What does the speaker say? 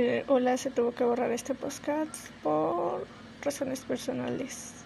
Eh, hola, se tuvo que borrar este podcast por razones personales.